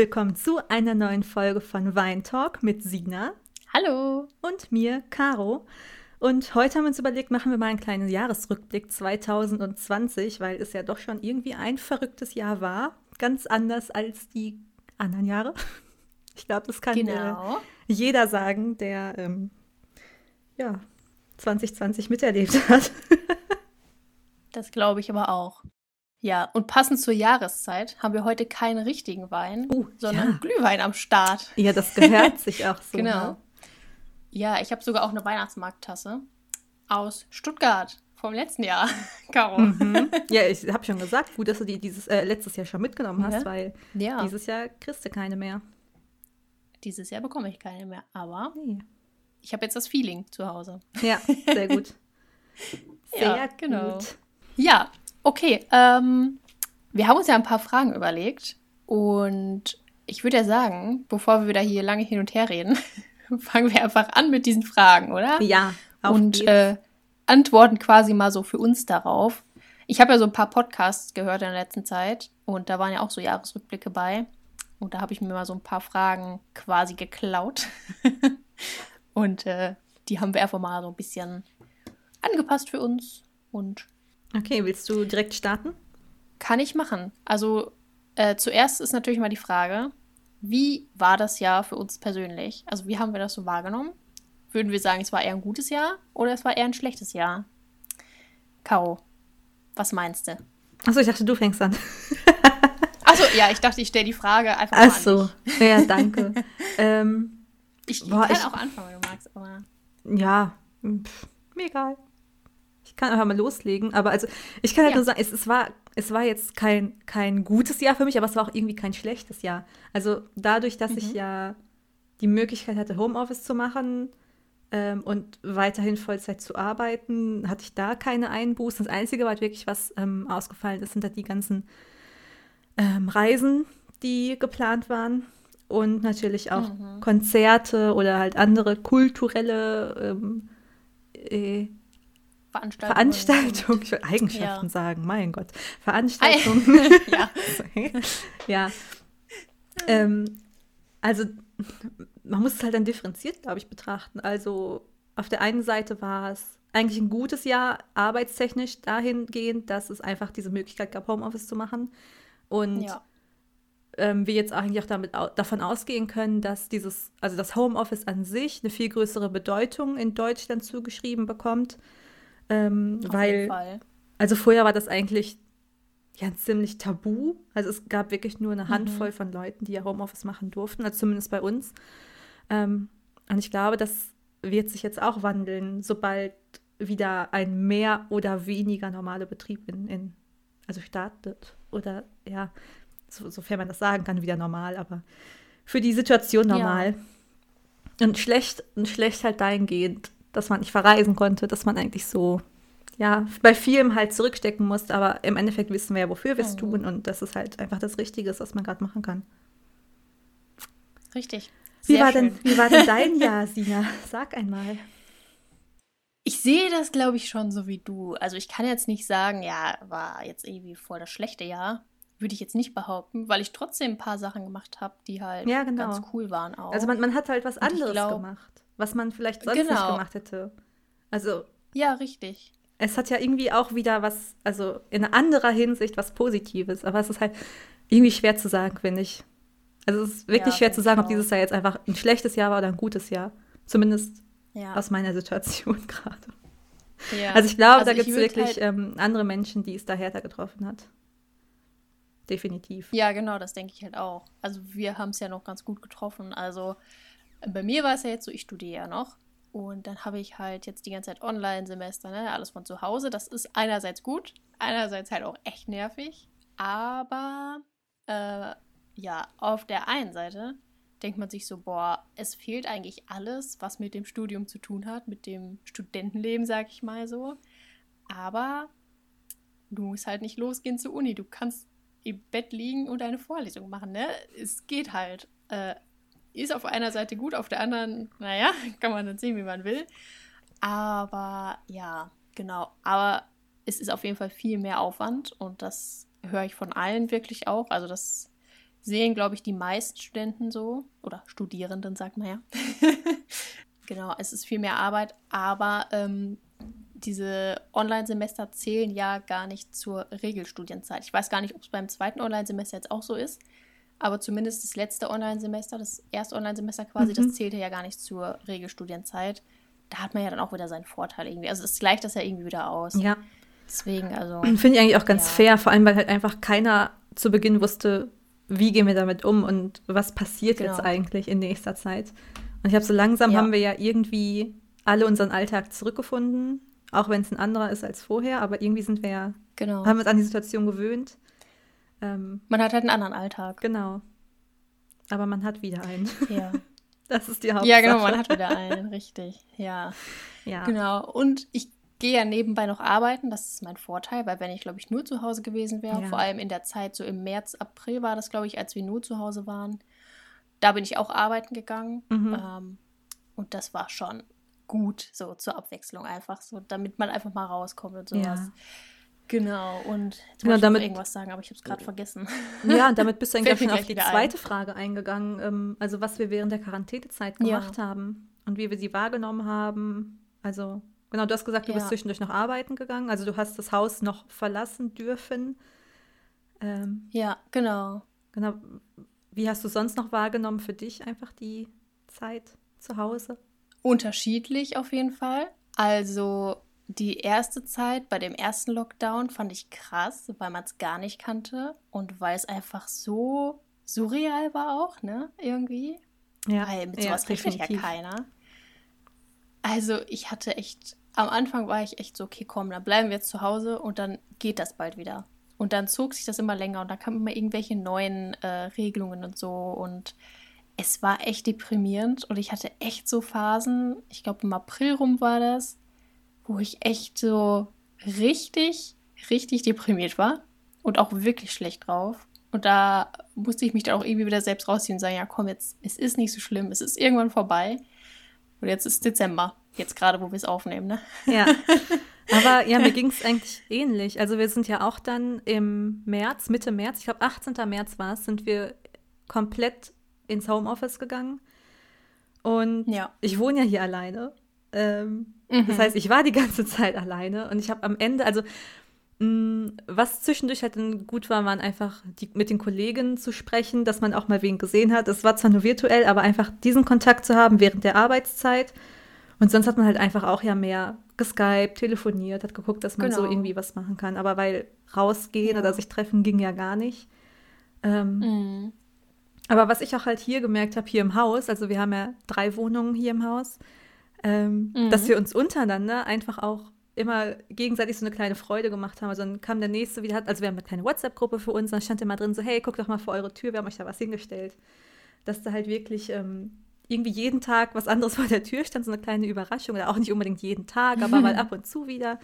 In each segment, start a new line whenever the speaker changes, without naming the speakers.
willkommen zu einer neuen Folge von Wein Talk mit Sina.
Hallo.
Und mir, Caro. Und heute haben wir uns überlegt, machen wir mal einen kleinen Jahresrückblick 2020, weil es ja doch schon irgendwie ein verrücktes Jahr war. Ganz anders als die anderen Jahre. Ich glaube, das kann genau. äh, jeder sagen, der ähm, ja, 2020 miterlebt hat.
das glaube ich aber auch. Ja, und passend zur Jahreszeit haben wir heute keinen richtigen Wein, uh, sondern ja. Glühwein am Start.
Ja, das gehört sich auch so.
genau. Ne? Ja, ich habe sogar auch eine Weihnachtsmarkttasse aus Stuttgart vom letzten Jahr, Caro.
Mhm. Ja, ich habe schon gesagt, gut, dass du die dieses äh, letztes Jahr schon mitgenommen hast, ja. weil ja. dieses Jahr kriegst du keine mehr.
Dieses Jahr bekomme ich keine mehr, aber nee. ich habe jetzt das Feeling zu Hause.
Ja, sehr gut.
Sehr ja, genau. gut. Ja, Okay, ähm, wir haben uns ja ein paar Fragen überlegt und ich würde ja sagen, bevor wir wieder hier lange hin und her reden, fangen wir einfach an mit diesen Fragen, oder?
Ja.
Auf und äh, antworten quasi mal so für uns darauf. Ich habe ja so ein paar Podcasts gehört in der letzten Zeit und da waren ja auch so Jahresrückblicke bei. Und da habe ich mir mal so ein paar Fragen quasi geklaut. und äh, die haben wir einfach mal so ein bisschen angepasst für uns und
Okay, willst du direkt starten?
Kann ich machen. Also äh, zuerst ist natürlich mal die Frage, wie war das Jahr für uns persönlich? Also wie haben wir das so wahrgenommen? Würden wir sagen, es war eher ein gutes Jahr oder es war eher ein schlechtes Jahr? Caro, was meinst du?
Achso, ich dachte, du fängst an.
Achso, ja, ich dachte, ich stelle die Frage einfach mal
Achso, ja, danke. ähm,
ich, boah, kann ich, auch anfangen, wenn du magst, aber...
Ja, pff, mir egal. Ich kann einfach mal loslegen. Aber also, ich kann halt ja. nur sagen, es, es, war, es war jetzt kein, kein gutes Jahr für mich, aber es war auch irgendwie kein schlechtes Jahr. Also dadurch, dass mhm. ich ja die Möglichkeit hatte, Homeoffice zu machen ähm, und weiterhin Vollzeit zu arbeiten, hatte ich da keine Einbußen. Das Einzige, was wirklich was ähm, ausgefallen ist, sind halt die ganzen ähm, Reisen, die geplant waren. Und natürlich auch mhm. Konzerte oder halt andere kulturelle ähm, äh,
Veranstaltung.
Veranstaltung, ich will Eigenschaften ja. sagen, mein Gott. Veranstaltung. ja. ja. Ähm, also, man muss es halt dann differenziert, glaube ich, betrachten. Also, auf der einen Seite war es eigentlich ein gutes Jahr arbeitstechnisch dahingehend, dass es einfach diese Möglichkeit gab, Homeoffice zu machen. Und ja. ähm, wir jetzt eigentlich auch damit, davon ausgehen können, dass dieses, also das Homeoffice an sich eine viel größere Bedeutung in Deutschland zugeschrieben bekommt ähm, Auf weil, jeden Fall. also vorher war das eigentlich ja ziemlich tabu. Also es gab wirklich nur eine Handvoll mhm. von Leuten, die ja Homeoffice machen durften, also zumindest bei uns. Ähm, und ich glaube, das wird sich jetzt auch wandeln, sobald wieder ein mehr oder weniger normaler Betrieb in, in also startet. Oder ja, so, sofern man das sagen kann, wieder normal, aber für die Situation normal. Ja. Und schlecht, und schlecht halt dahingehend, dass man nicht verreisen konnte, dass man eigentlich so, ja, bei vielem halt zurückstecken musste, aber im Endeffekt wissen wir ja, wofür wir es mhm. tun und dass es halt einfach das Richtige ist, was man gerade machen kann.
Richtig.
Wie war, denn, wie war denn dein Jahr, Sina? Sag einmal.
Ich sehe das, glaube ich, schon so wie du. Also ich kann jetzt nicht sagen, ja, war jetzt irgendwie voll das schlechte Jahr. Würde ich jetzt nicht behaupten, weil ich trotzdem ein paar Sachen gemacht habe, die halt ja, genau. ganz cool waren auch.
Also man, man hat halt was anderes glaub, gemacht was man vielleicht sonst genau. nicht gemacht hätte. Also.
Ja, richtig.
Es hat ja irgendwie auch wieder was, also in anderer Hinsicht was Positives, aber es ist halt irgendwie schwer zu sagen, finde ich. Also es ist wirklich ja, schwer zu sagen, ob dieses Jahr jetzt einfach ein schlechtes Jahr war oder ein gutes Jahr. Zumindest ja. aus meiner Situation gerade. Ja. Also ich glaube, also da gibt es wirklich halt ähm, andere Menschen, die es da härter getroffen hat. Definitiv.
Ja, genau, das denke ich halt auch. Also wir haben es ja noch ganz gut getroffen. Also bei mir war es ja jetzt so, ich studiere ja noch. Und dann habe ich halt jetzt die ganze Zeit Online-Semester, ne? alles von zu Hause. Das ist einerseits gut, einerseits halt auch echt nervig. Aber äh, ja, auf der einen Seite denkt man sich so, boah, es fehlt eigentlich alles, was mit dem Studium zu tun hat, mit dem Studentenleben, sag ich mal so. Aber du musst halt nicht losgehen zur Uni. Du kannst im Bett liegen und eine Vorlesung machen, ne? Es geht halt. Äh, ist auf einer Seite gut, auf der anderen, naja, kann man dann sehen, wie man will. Aber ja, genau. Aber es ist auf jeden Fall viel mehr Aufwand und das höre ich von allen wirklich auch. Also das sehen, glaube ich, die meisten Studenten so. Oder Studierenden, sagt man ja. genau, es ist viel mehr Arbeit, aber ähm, diese Online-Semester zählen ja gar nicht zur Regelstudienzeit. Ich weiß gar nicht, ob es beim zweiten Online-Semester jetzt auch so ist, aber zumindest das letzte Online-Semester, das erste Online-Semester quasi, mhm. das zählte ja gar nicht zur Regelstudienzeit. Da hat man ja dann auch wieder seinen Vorteil irgendwie. Also es gleicht das ja irgendwie wieder aus.
Ja.
Deswegen, also.
Finde ich eigentlich auch ganz ja. fair, vor allem, weil halt einfach keiner zu Beginn wusste, wie gehen wir damit um und was passiert genau. jetzt eigentlich in nächster Zeit. Und ich habe so langsam ja. haben wir ja irgendwie alle unseren Alltag zurückgefunden, auch wenn es ein anderer ist als vorher, aber irgendwie sind wir ja, genau. haben uns an die Situation gewöhnt.
Ähm, man hat halt einen anderen Alltag.
Genau. Aber man hat wieder einen.
Ja.
Das ist die Hauptsache.
Ja, genau, man hat wieder einen, richtig. Ja. Ja. Genau. Und ich gehe ja nebenbei noch arbeiten, das ist mein Vorteil, weil wenn ich, glaube ich, nur zu Hause gewesen wäre, ja. vor allem in der Zeit, so im März, April war das, glaube ich, als wir nur zu Hause waren, da bin ich auch arbeiten gegangen. Mhm. Ähm, und das war schon gut, so zur Abwechslung einfach, so damit man einfach mal rauskommt und sowas. Ja. Genau, und jetzt genau, damit, ich irgendwas sagen, aber ich habe es gerade vergessen.
Ja, und damit bist du eigentlich schon auf die zweite ein. Frage eingegangen, ähm, also was wir während der Quarantänezeit gemacht ja. haben und wie wir sie wahrgenommen haben. Also, genau, du hast gesagt, du ja. bist zwischendurch noch arbeiten gegangen, also du hast das Haus noch verlassen dürfen.
Ähm, ja, genau.
Genau. Wie hast du sonst noch wahrgenommen für dich einfach die Zeit zu Hause?
Unterschiedlich auf jeden Fall. Also die erste Zeit bei dem ersten Lockdown fand ich krass, weil man es gar nicht kannte und weil es einfach so surreal war auch, ne? Irgendwie. Ja, weil mit sowas ja, rechnet ja keiner. Also ich hatte echt, am Anfang war ich echt so, okay, komm, dann bleiben wir jetzt zu Hause und dann geht das bald wieder. Und dann zog sich das immer länger und dann kamen immer irgendwelche neuen äh, Regelungen und so und es war echt deprimierend und ich hatte echt so Phasen, ich glaube im April rum war das, wo ich echt so richtig, richtig deprimiert war und auch wirklich schlecht drauf. Und da musste ich mich dann auch irgendwie wieder selbst rausziehen und sagen, ja komm, jetzt, es ist nicht so schlimm, es ist irgendwann vorbei. Und jetzt ist Dezember, jetzt gerade, wo wir es aufnehmen, ne?
Ja. Aber ja, mir ging es eigentlich ähnlich. Also wir sind ja auch dann im März, Mitte März, ich glaube 18. März war es, sind wir komplett ins Homeoffice gegangen. Und ja. ich wohne ja hier alleine. Ähm, mhm. Das heißt, ich war die ganze Zeit alleine und ich habe am Ende, also mh, mm, was zwischendurch halt dann gut war, waren einfach die, mit den Kollegen zu sprechen, dass man auch mal wen gesehen hat. Es war zwar nur virtuell, aber einfach diesen Kontakt zu haben während der Arbeitszeit. Und sonst hat man halt einfach auch ja mehr geskypt, telefoniert, hat geguckt, dass man genau. so irgendwie was machen kann. Aber weil rausgehen ja. oder sich treffen ging ja gar nicht. Ähm, mhm. Aber was ich auch halt hier gemerkt habe, hier im Haus, also wir haben ja drei Wohnungen hier im Haus, ähm, mhm. dass wir uns untereinander einfach auch immer gegenseitig so eine kleine Freude gemacht haben. Also dann kam der nächste wieder, also wir haben eine kleine WhatsApp-Gruppe für uns, dann stand immer drin so, hey, guck doch mal vor eure Tür, wir haben euch da was hingestellt. Dass da halt wirklich ähm, irgendwie jeden Tag was anderes vor der Tür stand, so eine kleine Überraschung, oder auch nicht unbedingt jeden Tag, aber mal ab und zu wieder.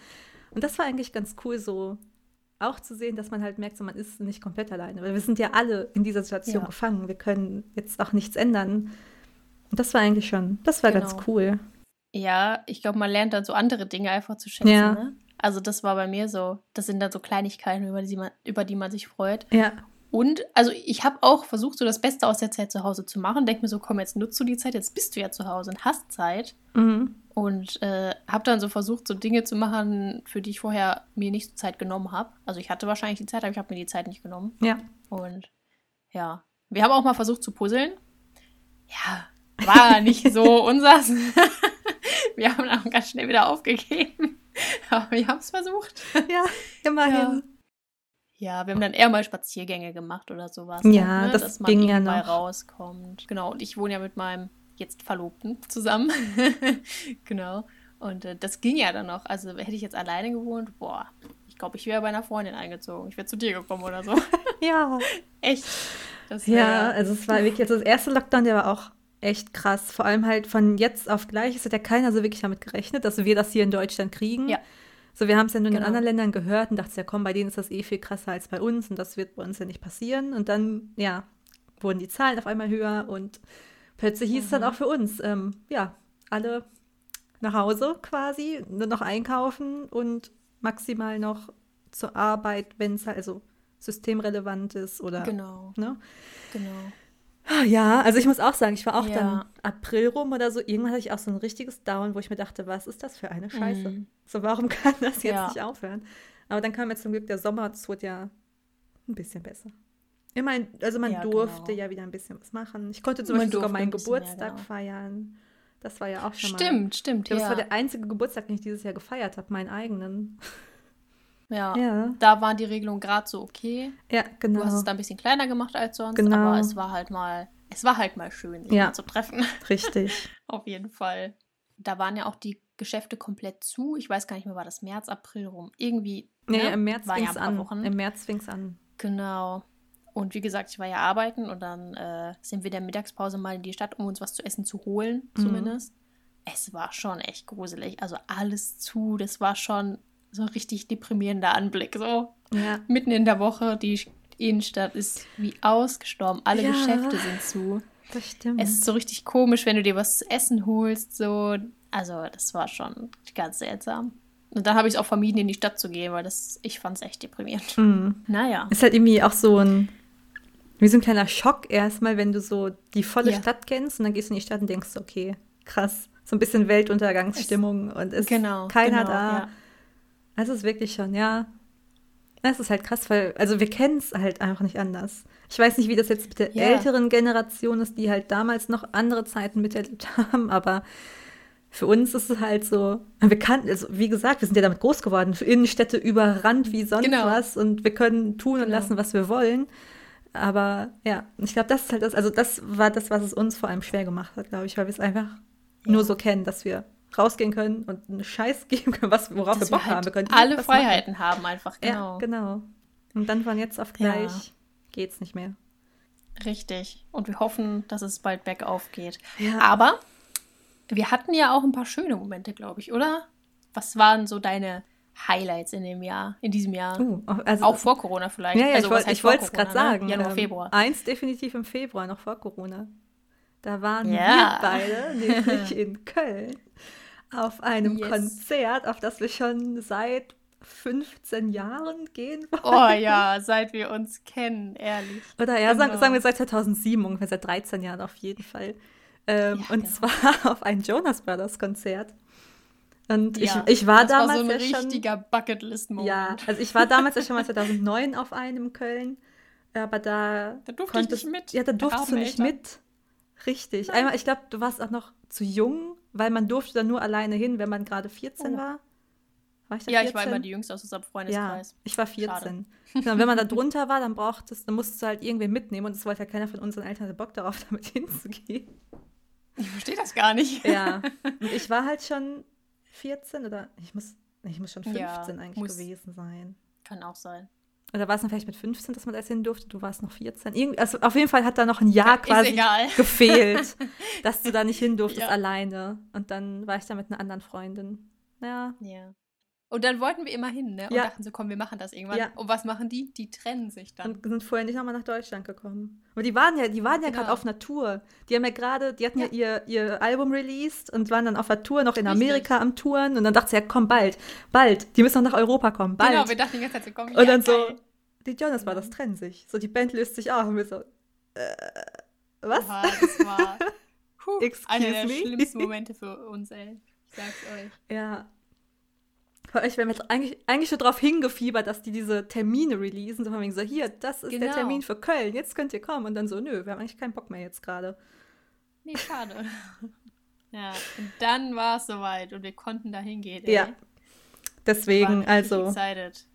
Und das war eigentlich ganz cool, so auch zu sehen, dass man halt merkt, so, man ist nicht komplett alleine. Weil wir sind ja alle in dieser Situation ja. gefangen. Wir können jetzt auch nichts ändern. Und das war eigentlich schon, das war genau. ganz cool.
Ja, ich glaube, man lernt dann so andere Dinge einfach zu schätzen. Ja. Ne? Also das war bei mir so. Das sind dann so Kleinigkeiten, über die man, über die man sich freut.
Ja.
Und, also ich habe auch versucht, so das Beste aus der Zeit zu Hause zu machen. Denk mir so, komm, jetzt nutzt du die Zeit, jetzt bist du ja zu Hause und hast Zeit. Mhm. Und äh, habe dann so versucht, so Dinge zu machen, für die ich vorher mir nicht so Zeit genommen habe. Also ich hatte wahrscheinlich die Zeit, aber ich habe mir die Zeit nicht genommen.
Ja.
Und ja, wir haben auch mal versucht zu puzzeln. Ja, war nicht so unsers. Wir haben dann ganz schnell wieder aufgegeben. Aber wir haben es versucht.
Ja, immerhin.
Ja. ja. wir haben dann eher mal Spaziergänge gemacht oder sowas.
Ja, ne? das Dass man ging ja noch.
rauskommt. Genau, und ich wohne ja mit meinem jetzt Verlobten zusammen. genau. Und äh, das ging ja dann noch. Also hätte ich jetzt alleine gewohnt, boah, ich glaube, ich wäre bei einer Freundin eingezogen. Ich wäre zu dir gekommen oder so.
ja.
echt.
ja, also es war wirklich, also das erste Lockdown, der war auch echt krass. Vor allem halt von jetzt auf gleich. Es hat ja keiner so wirklich damit gerechnet, dass wir das hier in Deutschland kriegen.
Ja.
So, wir haben es ja nur genau. in anderen Ländern gehört und dachten ja, komm, bei denen ist das eh viel krasser als bei uns und das wird bei uns ja nicht passieren. Und dann, ja, wurden die Zahlen auf einmal höher und plötzlich hieß mhm. es dann mhm. auch für uns, ähm, ja, alle nach Hause quasi, nur noch einkaufen und maximal noch zur Arbeit, wenn es halt, also systemrelevant ist oder.
Genau.
Ne?
Genau.
Ah, ja, also ich muss auch sagen, ich war auch ja. dann April rum oder so. Irgendwann hatte ich auch so ein richtiges Down, wo ich mir dachte, was ist das für eine Scheiße? Mhm. So, warum kann das jetzt ja. nicht aufhören? Aber dann kam jetzt zum Glück der Sommer, es wurde ja ein bisschen besser. Immerhin, also man ja, durfte genau. ja wieder ein bisschen was machen. Ich konnte zum man Beispiel sogar meinen Geburtstag genau. feiern. Das war ja auch schon
stimmt, mal. Stimmt, stimmt,
ja. Das war der einzige Geburtstag, den ich dieses Jahr gefeiert habe, meinen eigenen.
Ja, ja. da waren die Regelungen gerade so okay.
Ja, genau.
Du hast es da ein bisschen kleiner gemacht als sonst, genau. aber es war halt mal, es war halt mal schön, sich ja. zu treffen.
Richtig.
Auf jeden Fall. Da waren ja auch die Geschäfte komplett zu. Ich weiß gar nicht mehr, war das März, April rum. Irgendwie.
Nee, ne? im März fing es ja an. Wochen. Im März fing es an.
Genau. Und wie gesagt, ich war ja arbeiten und dann äh, sind wir der Mittagspause mal in die Stadt, um uns was zu essen zu holen, mhm. zumindest. Es war schon echt gruselig. Also alles zu, das war schon so ein richtig deprimierender Anblick. So
ja.
mitten in der Woche, die Innenstadt ist wie ausgestorben. Alle ja, Geschäfte sind zu.
Das stimmt.
Es ist so richtig komisch, wenn du dir was zu essen holst. So. Also, das war schon ganz seltsam. Und dann habe ich es auch vermieden, in die Stadt zu gehen, weil das, ich fand es echt deprimierend.
Mhm.
Naja.
Ist halt irgendwie auch so ein, wie so ein kleiner Schock erstmal, wenn du so die volle ja. Stadt kennst und dann gehst du in die Stadt und denkst, okay, krass, so ein bisschen Weltuntergangsstimmung es, und ist genau, keiner genau, da. Ja. Es ist wirklich schon, ja. Es ist halt krass, weil, also wir kennen es halt einfach nicht anders. Ich weiß nicht, wie das jetzt mit der ja. älteren Generation ist, die halt damals noch andere Zeiten miterlebt haben, aber für uns ist es halt so, wir kannten, also wie gesagt, wir sind ja damit groß geworden, für Innenstädte überrannt wie sonst genau. was und wir können tun und genau. lassen, was wir wollen. Aber ja, ich glaube, das ist halt das, also das war das, was es uns vor allem schwer gemacht hat, glaube ich, weil wir es einfach ja. nur so kennen, dass wir rausgehen können und einen Scheiß geben können, was, worauf dass wir Bock wir halt haben. Wir können
alle Freiheiten machen. haben einfach,
genau. Ja, genau. Und dann von jetzt auf gleich ja. geht's nicht mehr.
Richtig. Und wir hoffen, dass es bald bergauf geht. Ja. Aber wir hatten ja auch ein paar schöne Momente, glaube ich, oder? Was waren so deine Highlights in dem Jahr, in diesem Jahr? Uh, also, auch vor Corona vielleicht.
Ja, ja
also,
ich wollte es gerade ne? sagen.
Januar, ähm, Februar.
Eins definitiv im Februar, noch vor Corona. Da waren ja. wir beide, nämlich in Köln auf einem yes. Konzert, auf das wir schon seit 15 Jahren gehen
wollen. Oh ja, seit wir uns kennen, ehrlich.
Oder ja, genau. sagen, sagen, wir seit 2007, ungefähr seit 13 Jahren auf jeden Fall. Ähm, ja, und genau. zwar auf ein Jonas Brothers Konzert. Und ja, ich, ich war
das
damals
war so ein
ja
richtiger Bucketlist-Moment.
Ja, also ich war damals ja schon mal 2009 auf einem in Köln, aber da,
da durfte konntest, ich nicht mit.
Ja, da durftest du nicht Eltern. mit. Richtig. Einmal, ich glaube, du warst auch noch zu jung, weil man durfte dann nur alleine hin, wenn man gerade 14 oh. war.
war ich ja, 14? ich war immer die Jüngste aus unserem Freundeskreis.
Ja, ich war 14. Genau, wenn man da drunter war, dann brauchtest, dann musstest du halt irgendwen mitnehmen und es wollte ja keiner von unseren Eltern Bock darauf, damit hinzugehen.
Ich verstehe das gar nicht.
Ja. Und ich war halt schon 14 oder ich muss, ich muss schon 15 ja, eigentlich gewesen sein.
Kann auch sein.
Oder war es dann vielleicht mit 15, dass man da hin durfte? Du warst noch 14. Irgend, also auf jeden Fall hat da noch ein Jahr quasi gefehlt, dass du da nicht hin durftest ja. alleine. Und dann war ich da mit einer anderen Freundin. Ja.
Ja. Und dann wollten wir immer hin, ne? Und ja. dachten so, komm, wir machen das irgendwann. Ja. Und was machen die? Die trennen sich dann.
Und sind vorher nicht nochmal nach Deutschland gekommen. Aber die waren ja, die waren ja genau. gerade auf einer Tour. Die haben ja gerade, die hatten ja, ja, ihr, ihr Album released und waren dann auf der Tour, noch in Richtig. Amerika am Touren. Und dann dachte sie, ja, komm, bald, bald. Die müssen noch nach Europa kommen, bald. Genau,
wir dachten die ganze Zeit, sie kommen
Und dann so, die Jonas war das trennen sich. So, die Band löst sich auf und wir so, äh, was?
Oha, das war puh, einer der me? schlimmsten Momente für uns, ey. Ich sag's euch.
Ja, ich wäre eigentlich, eigentlich schon darauf hingefiebert, dass die diese Termine releasen. So von wegen so, hier, das ist genau. der Termin für Köln, jetzt könnt ihr kommen. Und dann so, nö, wir haben eigentlich keinen Bock mehr jetzt gerade.
Nee, schade. ja, und dann war es soweit und wir konnten da hingehen.
Ja. Deswegen, also.
Excited.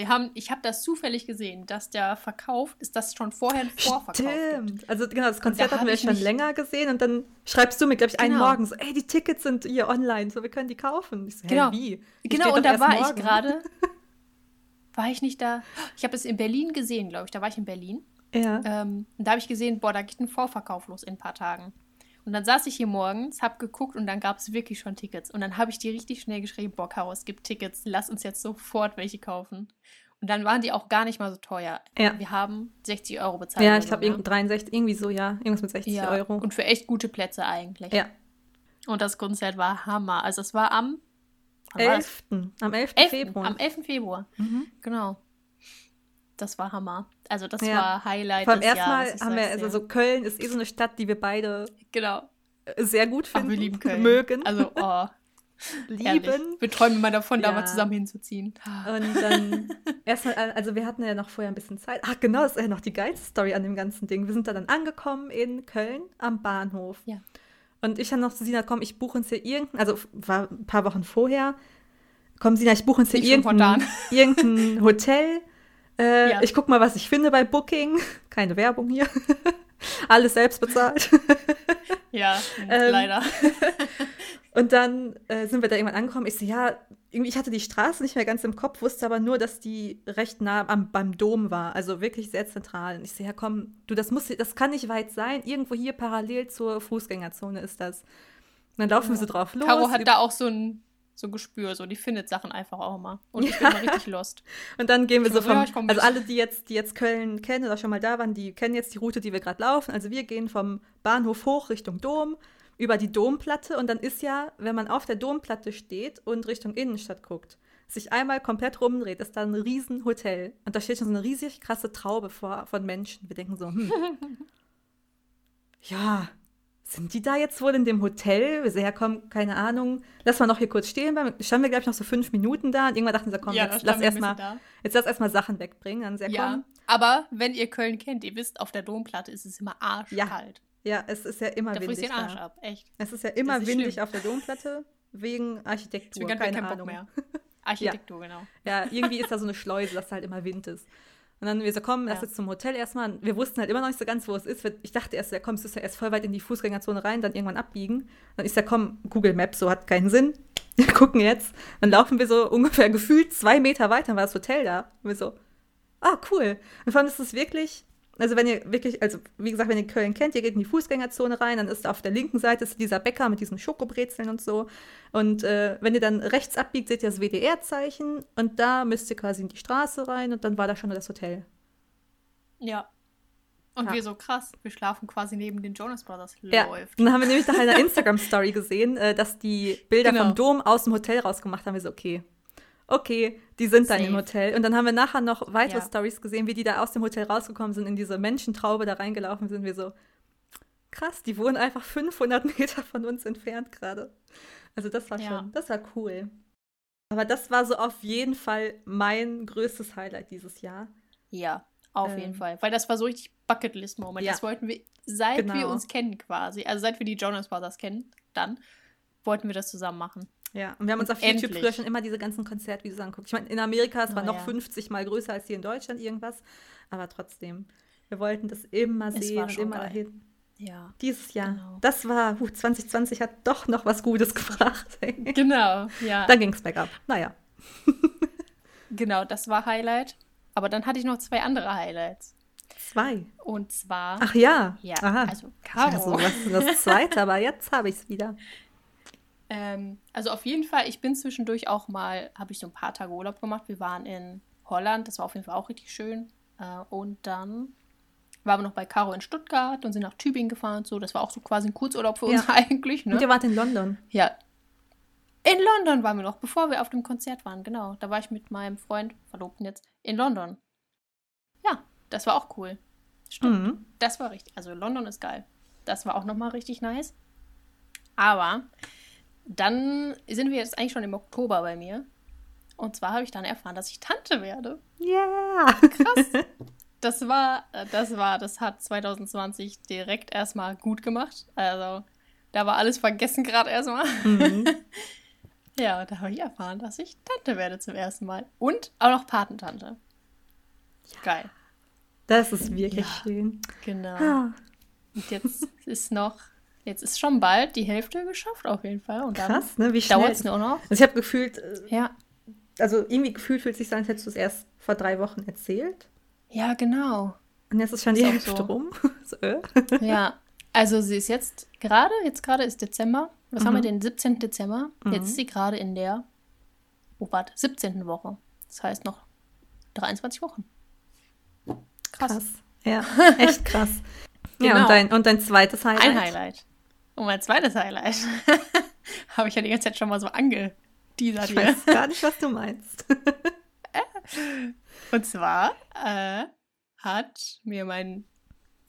Wir haben, ich habe das zufällig gesehen, dass der Verkauf ist das schon vorher ein Vorverkauf. Stimmt.
Gibt. Also genau, das Konzert da hatten wir schon länger gesehen und dann schreibst du mir, glaube ich, einen genau. Morgen so, ey, die Tickets sind hier online, so wir können die kaufen. Ich so,
genau.
wie?
Die genau, und da war morgen. ich gerade. war ich nicht da? Ich habe es in Berlin gesehen, glaube ich. Da war ich in Berlin.
Ja.
Ähm, und da habe ich gesehen, boah, da geht ein Vorverkauf los in ein paar Tagen. Und dann saß ich hier morgens, hab geguckt und dann gab es wirklich schon Tickets. Und dann habe ich dir richtig schnell geschrieben, es gibt Tickets, lass uns jetzt sofort welche kaufen. Und dann waren die auch gar nicht mal so teuer.
Ja.
Wir haben 60 Euro bezahlt.
Ja, ich glaube ne? 63, irgendwie so, ja. Irgendwas mit 60 ja. Euro.
Und für echt gute Plätze eigentlich.
Ja.
Und das Konzert war Hammer. Also es war am
11. Am 11. 11. Februar.
Am 11. Februar. Mhm. Genau. Das war Hammer. Also das ja. war Highlight.
Vom ersten Mal haben wir, also so Köln ist eh so eine Stadt, die wir beide
genau.
sehr gut finden.
Ach, wir lieben Köln.
Mögen.
Also, oh.
lieben.
Ehrlich. Wir träumen immer davon, ja. da mal zusammen hinzuziehen.
Und dann erstmal, also wir hatten ja noch vorher ein bisschen Zeit. Ach genau, das ist ja noch die geilste Story an dem ganzen Ding. Wir sind da dann angekommen in Köln am Bahnhof.
Ja.
Und ich habe noch zu Sina, komm, ich buche uns hier irgendein, also war ein paar Wochen vorher, komm Sina, ich buche uns hier irgendein, irgendein Hotel. Äh, ja. Ich gucke mal, was ich finde bei Booking. Keine Werbung hier. Alles selbst bezahlt.
ja, ähm, leider.
und dann äh, sind wir da irgendwann angekommen. Ich so, ja, irgendwie, ich hatte die Straße nicht mehr ganz im Kopf, wusste aber nur, dass die recht nah am, beim Dom war, also wirklich sehr zentral. Und ich so, ja komm, du, das muss, das kann nicht weit sein. Irgendwo hier parallel zur Fußgängerzone ist das. Und dann laufen ja. wir so drauf los.
Caro hat da auch so ein so ein Gespür, so die findet Sachen einfach auch immer. Und ich ja. bin mal richtig lost.
Und dann gehen wir so vom, ja, also alle, die jetzt, die jetzt Köln kennen oder schon mal da waren, die kennen jetzt die Route, die wir gerade laufen. Also wir gehen vom Bahnhof hoch Richtung Dom, über die Domplatte und dann ist ja, wenn man auf der Domplatte steht und Richtung Innenstadt guckt, sich einmal komplett rumdreht, ist da ein Riesenhotel. Und da steht schon so eine riesig krasse Traube vor, von Menschen. Wir denken so, hm, ja, sind die da jetzt wohl in dem Hotel? Wir so, ja, komm, keine Ahnung, lass mal noch hier kurz stehen. Standen wir, glaube ich, noch so fünf Minuten da und irgendwann dachten sie, komm, ja, jetzt, lass erstmal jetzt lass erstmal Sachen wegbringen. Dann sehr,
ja,
komm.
aber wenn ihr Köln kennt, ihr wisst, auf der Domplatte ist es immer arschkalt.
Ja, ja es ist ja immer
da
windig.
Den Arsch da. ab, echt.
Es ist ja immer ist windig schlimm. auf der Domplatte wegen Architektur.
Deswegen
keine
keinen
Ahnung.
Bock mehr. Architektur,
ja.
genau.
Ja, irgendwie ist da so eine Schleuse, dass halt immer Wind ist. Und dann wir so, komm, lass ja. jetzt zum Hotel erstmal. Wir wussten halt immer noch nicht so ganz, wo es ist. Ich dachte erst, ja komm, es ist ja erst voll weit in die Fußgängerzone rein, dann irgendwann abbiegen. Dann ist ja, komm, Google Maps, so hat keinen Sinn. Wir gucken jetzt. Dann laufen wir so ungefähr gefühlt zwei Meter weiter, dann war das Hotel da. Und wir so, ah, cool. Und vor allem ist es wirklich, also wenn ihr wirklich, also wie gesagt, wenn ihr Köln kennt, ihr geht in die Fußgängerzone rein, dann ist auf der linken Seite dieser Bäcker mit diesen Schokobrezeln und so. Und äh, wenn ihr dann rechts abbiegt, seht ihr das WDR-Zeichen und da müsst ihr quasi in die Straße rein und dann war da schon das Hotel.
Ja. Und ja. wir so krass, wir schlafen quasi neben den Jonas Brothers ja. läuft.
Dann haben wir nämlich nach einer Instagram-Story gesehen, äh, dass die Bilder genau. vom Dom aus dem Hotel rausgemacht haben. Wir so, okay, okay, die sind Safe. dann im Hotel. Und dann haben wir nachher noch weitere ja. Stories gesehen, wie die da aus dem Hotel rausgekommen sind, in diese Menschentraube da reingelaufen sind. Wir so, krass, die wohnen einfach 500 Meter von uns entfernt gerade. Also das war ja. schon, das war cool. Aber das war so auf jeden Fall mein größtes Highlight dieses Jahr.
Ja, auf ähm, jeden Fall. Weil das war so richtig Bucketlist-Moment. Ja. Das wollten wir, seit genau. wir uns kennen quasi, also seit wir die Jonas Brothers kennen, dann wollten wir das zusammen machen.
Ja, und wir haben uns auf YouTube früher schon immer diese ganzen Konzertvideos angeguckt. Ich meine, in Amerika, es war oh, noch ja. 50 Mal größer als hier in Deutschland irgendwas, aber trotzdem, wir wollten das immer es sehen und immer geil. dahin.
Ja.
Dieses Jahr. Genau. Das war, uh, 2020 hat doch noch was Gutes gebracht.
genau, ja.
Dann ging es bergab. Naja.
genau, das war Highlight. Aber dann hatte ich noch zwei andere Highlights.
Zwei.
Und zwar.
Ach ja.
Ja, Aha. also Caro.
Also, ist das zweite? aber jetzt habe ich es wieder.
Ähm, also auf jeden Fall, ich bin zwischendurch auch mal, habe ich so ein paar Tage Urlaub gemacht. Wir waren in Holland, das war auf jeden Fall auch richtig schön. Äh, und dann waren wir noch bei Caro in Stuttgart und sind nach Tübingen gefahren und so. Das war auch so quasi ein Kurzurlaub für uns eigentlich. Ne?
Und ihr wart in London.
Ja. In London waren wir noch, bevor wir auf dem Konzert waren, genau. Da war ich mit meinem Freund, Verlobten jetzt, in London. Ja, das war auch cool. Stimmt. Mhm. Das war richtig. Also London ist geil. Das war auch nochmal richtig nice. Aber dann sind wir jetzt eigentlich schon im Oktober bei mir. Und zwar habe ich dann erfahren, dass ich Tante werde.
Ja.
Yeah. Krass. Das war, das war, das hat 2020 direkt erstmal gut gemacht. Also, da war alles vergessen gerade erstmal. Mhm. ja, da habe ich erfahren, dass ich Tante werde zum ersten Mal. Und auch noch Patentante. Ja. Geil.
Das ist wirklich ja, schön.
Genau. Ah. Und jetzt ist noch Jetzt ist schon bald die Hälfte geschafft, auf jeden Fall. Und
Krass, ne? Wie schnell.
Dauert es nur noch.
Also ich habe gefühlt, äh,
ja.
also irgendwie gefühlt fühlt sich so an, als hättest du es erst vor drei Wochen erzählt.
Ja, genau.
Und jetzt ist schon die Hälfte so. rum. so, äh.
Ja, also sie ist jetzt gerade, jetzt gerade ist Dezember. Was mhm. haben wir mhm. den 17. Dezember? Mhm. Jetzt ist sie gerade in der, oh warte, 17. Woche. Das heißt noch 23 Wochen.
Krass. krass. Ja, echt krass. Genau. Ja, und dein, und dein zweites Highlight?
Ein Highlight. Und mein zweites Highlight habe ich ja die ganze Zeit schon mal so angeteasert.
Ich weiß gar nicht, was du meinst.
Und zwar äh, hat mir mein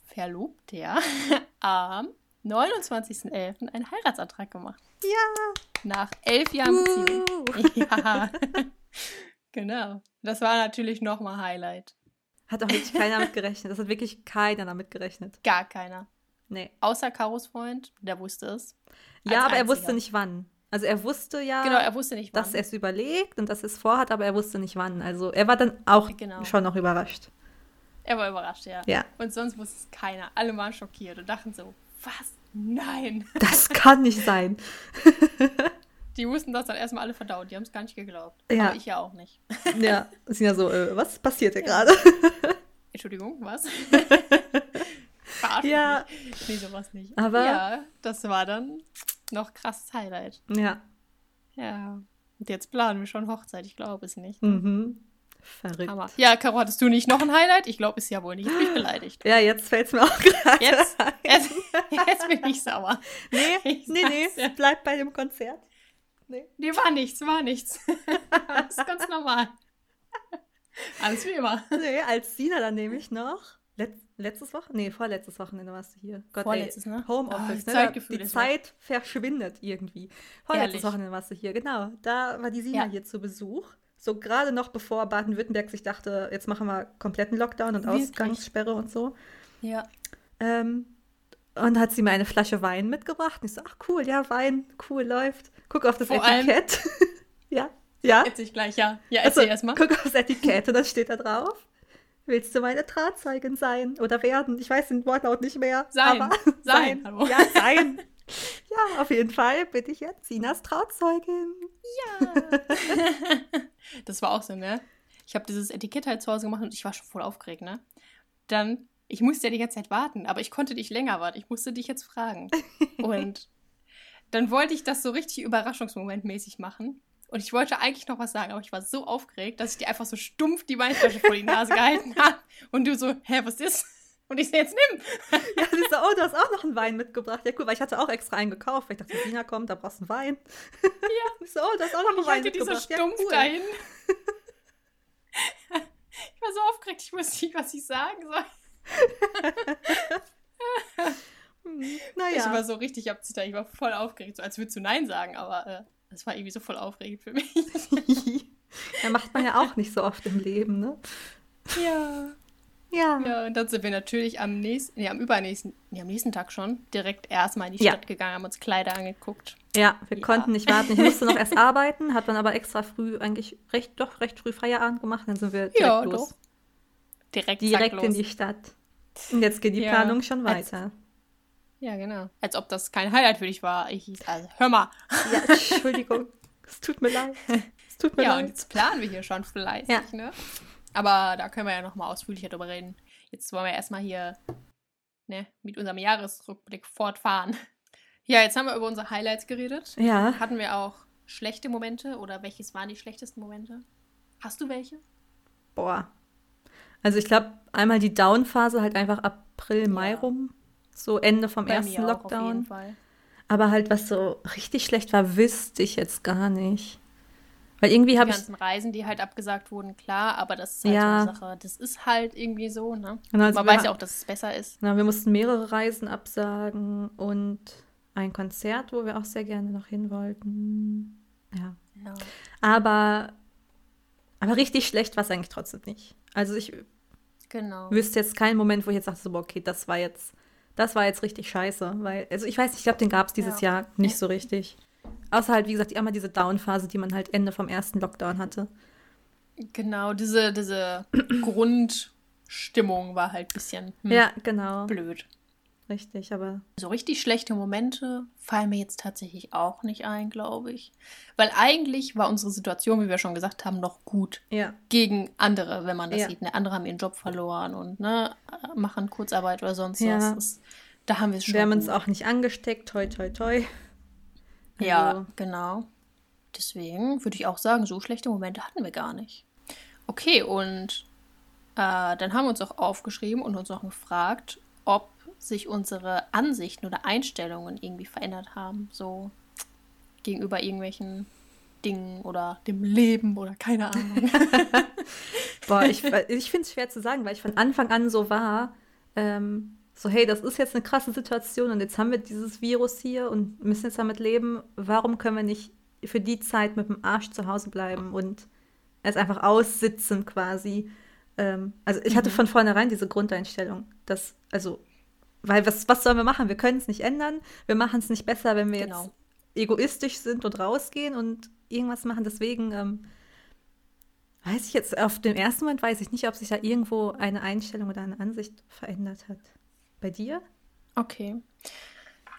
Verlobter am 29.11. einen Heiratsantrag gemacht.
Ja.
Nach elf Jahren uh. Beziehung. Ja. genau. Das war natürlich nochmal Highlight.
Hat auch wirklich keiner damit gerechnet. Das hat wirklich keiner damit gerechnet.
Gar keiner.
Nee.
Außer Karos Freund, der wusste es.
Ja, aber einziger. er wusste nicht wann. Also er wusste ja,
genau, er wusste nicht,
dass er es überlegt und dass er es vorhat, aber er wusste nicht wann. Also er war dann auch genau. schon noch überrascht.
Er war überrascht, ja.
ja.
Und sonst wusste es keiner. Alle waren schockiert und dachten so, was? Nein.
Das kann nicht sein.
Die mussten das dann erstmal alle verdauen. Die haben es gar nicht geglaubt. Ja. Aber ich ja auch nicht.
Ja, sind ja so, äh, was passiert hier gerade?
Entschuldigung, was?
Verarschen ja.
Mich. Nee, sowas nicht.
Aber
ja, das war dann noch krasses Highlight.
Ja.
Ja. Und jetzt planen wir schon Hochzeit. Ich glaube es nicht.
Mhm. Verrückt.
Hammer. Ja, Caro, hattest du nicht noch ein Highlight? Ich glaube es ja wohl nicht. Ich bin beleidigt.
Ja, jetzt fällt es mir auch gerade
jetzt, jetzt, jetzt, bin ich sauer.
Nee, ich nee, nee, es bleibt bei dem Konzert.
Nee. nee, war nichts, war nichts. das ist ganz normal. Alles wie immer.
Nee, als Sina dann nämlich noch. Letz, letztes Wochenende? Nee, vorletztes Wochenende warst du hier.
Gott, Vorletztes, ey, ne?
Homeoffice, oh, ne? Die Zeit verschwindet irgendwie. Vorletztes Ehrlich? Wochenende warst du hier, genau. Da war die Sina ja. hier zu Besuch. So gerade noch bevor Baden-Württemberg sich dachte, jetzt machen wir kompletten Lockdown und Wirklich? Ausgangssperre und so.
Ja.
Ähm, und hat sie mir eine Flasche Wein mitgebracht. Und ich so, ach cool, ja, Wein, cool, läuft. Guck auf das Vor Etikett. ja, ja.
Erzähl ich gleich, ja. Ja, erzähl also, erstmal.
Guck auf das Etikett und dann steht da drauf. Willst du meine Drahtzeugin sein oder werden? Ich weiß den Wortlaut nicht mehr.
Sein.
Aber
sein.
sein. Ja, sein. ja, auf jeden Fall bin ich jetzt Sinas Trauzeugin.
Ja. das war auch so, ne? Ich habe dieses Etikett halt zu Hause gemacht und ich war schon voll aufgeregt, ne? Dann ich musste ja die ganze Zeit warten, aber ich konnte dich länger warten. Ich musste dich jetzt fragen. Und dann wollte ich das so richtig überraschungsmomentmäßig machen. Und ich wollte eigentlich noch was sagen, aber ich war so aufgeregt, dass ich dir einfach so stumpf die Weinflasche vor die Nase gehalten habe. Und du so, hä, was ist? Und ich so, jetzt nimm.
Ja, sie so, oh, du hast auch noch einen Wein mitgebracht. Ja, cool, weil ich hatte auch extra einen gekauft, weil ich dachte, Sina kommt, da brauchst du einen Wein.
Ja.
Ich so, oh, du hast auch noch einen Wein mitgebracht.
Ich so stumpf ja, cool. dahin. ich war so aufgeregt, ich wusste nicht, was ich sagen soll. naja. Ich war so richtig abzittert. Ich war voll aufgeregt, so als würdest du Nein sagen, aber äh, das war irgendwie so voll aufregend für mich.
ja, macht man ja auch nicht so oft im Leben, ne?
Ja.
Ja.
Ja, und dann sind wir natürlich am nächsten, nee, am übernächsten, nee, am nächsten Tag schon direkt erstmal in die ja. Stadt gegangen, haben uns Kleider angeguckt.
Ja, wir ja. konnten nicht warten. Ich musste noch erst arbeiten, hat dann aber extra früh, eigentlich recht, doch recht früh Feierabend gemacht, dann sind wir direkt ja, los. Doch.
Direkt,
direkt in die Stadt. Und jetzt geht die Planung schon weiter.
Als, ja, genau. Als ob das kein Highlight für dich war. Ich, also, hör mal.
Ja, Entschuldigung. es tut mir leid. Es tut mir
ja,
leid.
und jetzt planen wir hier schon fleißig, ja. ne? Aber da können wir ja nochmal ausführlicher drüber reden. Jetzt wollen wir erstmal hier ne, mit unserem Jahresrückblick fortfahren. Ja, jetzt haben wir über unsere Highlights geredet.
Ja.
Hatten wir auch schlechte Momente oder welches waren die schlechtesten Momente? Hast du welche?
Boah, also ich glaube, einmal die Down-Phase halt einfach April, Mai ja. rum. So Ende vom Bei ersten Lockdown. Aber halt, was so richtig schlecht war, wüsste ich jetzt gar nicht. Weil irgendwie habe ich.
Die ganzen Reisen, die halt abgesagt wurden, klar, aber das ist halt ja. so eine Sache. Das ist halt irgendwie so, ne? Also Man weiß ja auch, dass es besser ist.
Na, wir mussten mehrere Reisen absagen und ein Konzert, wo wir auch sehr gerne noch hin wollten. Ja. ja. Aber, aber richtig schlecht war es eigentlich trotzdem nicht. Also ich
genau.
wüsste jetzt keinen Moment, wo ich jetzt dachte, so, okay, das war jetzt, das war jetzt richtig scheiße. Weil, also ich weiß nicht, ich glaube, den gab es dieses ja. Jahr nicht so richtig. Außer halt, wie gesagt, immer diese Down-Phase, die man halt Ende vom ersten Lockdown hatte.
Genau, diese, diese Grundstimmung war halt ein bisschen
hm, ja, genau.
blöd.
Richtig, aber.
So richtig schlechte Momente fallen mir jetzt tatsächlich auch nicht ein, glaube ich. Weil eigentlich war unsere Situation, wie wir schon gesagt haben, noch gut.
Ja.
Gegen andere, wenn man das ja. sieht. Ne? Andere haben ihren Job verloren und ne, machen Kurzarbeit oder sonst ja. was. Das, da haben wir es schon.
Wir haben uns auch nicht angesteckt, toi, toi, toi.
Also. Ja, genau. Deswegen würde ich auch sagen, so schlechte Momente hatten wir gar nicht. Okay, und äh, dann haben wir uns auch aufgeschrieben und uns auch gefragt, ob sich unsere Ansichten oder Einstellungen irgendwie verändert haben, so gegenüber irgendwelchen Dingen oder dem Leben oder keine Ahnung.
Boah, ich, ich finde es schwer zu sagen, weil ich von Anfang an so war, ähm, so hey, das ist jetzt eine krasse Situation und jetzt haben wir dieses Virus hier und müssen jetzt damit leben. Warum können wir nicht für die Zeit mit dem Arsch zu Hause bleiben und es einfach aussitzen quasi? Ähm, also ich hatte mhm. von vornherein diese Grundeinstellung, dass, also, weil was, was sollen wir machen? Wir können es nicht ändern, wir machen es nicht besser, wenn wir genau. jetzt egoistisch sind und rausgehen und irgendwas machen. Deswegen ähm, weiß ich jetzt, auf dem ersten Moment weiß ich nicht, ob sich da irgendwo eine Einstellung oder eine Ansicht verändert hat. Bei dir?
Okay.